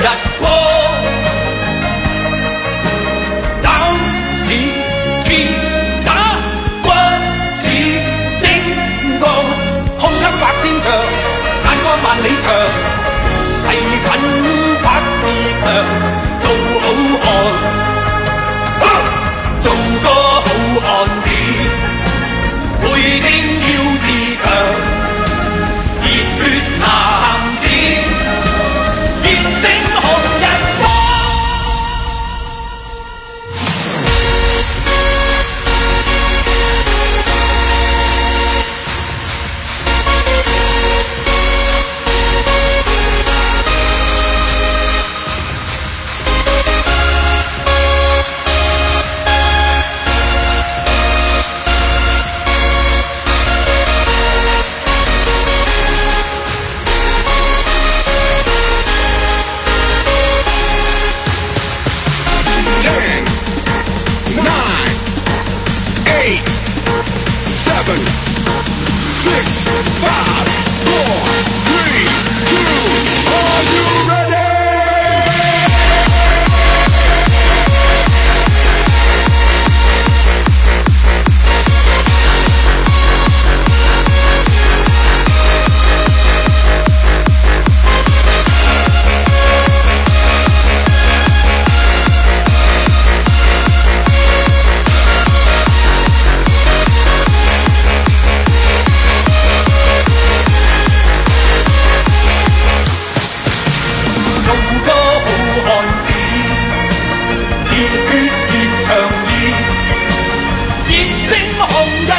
日光胆似铁打骨似精钢胸襟百千丈眼光万里长誓奋 Hunger.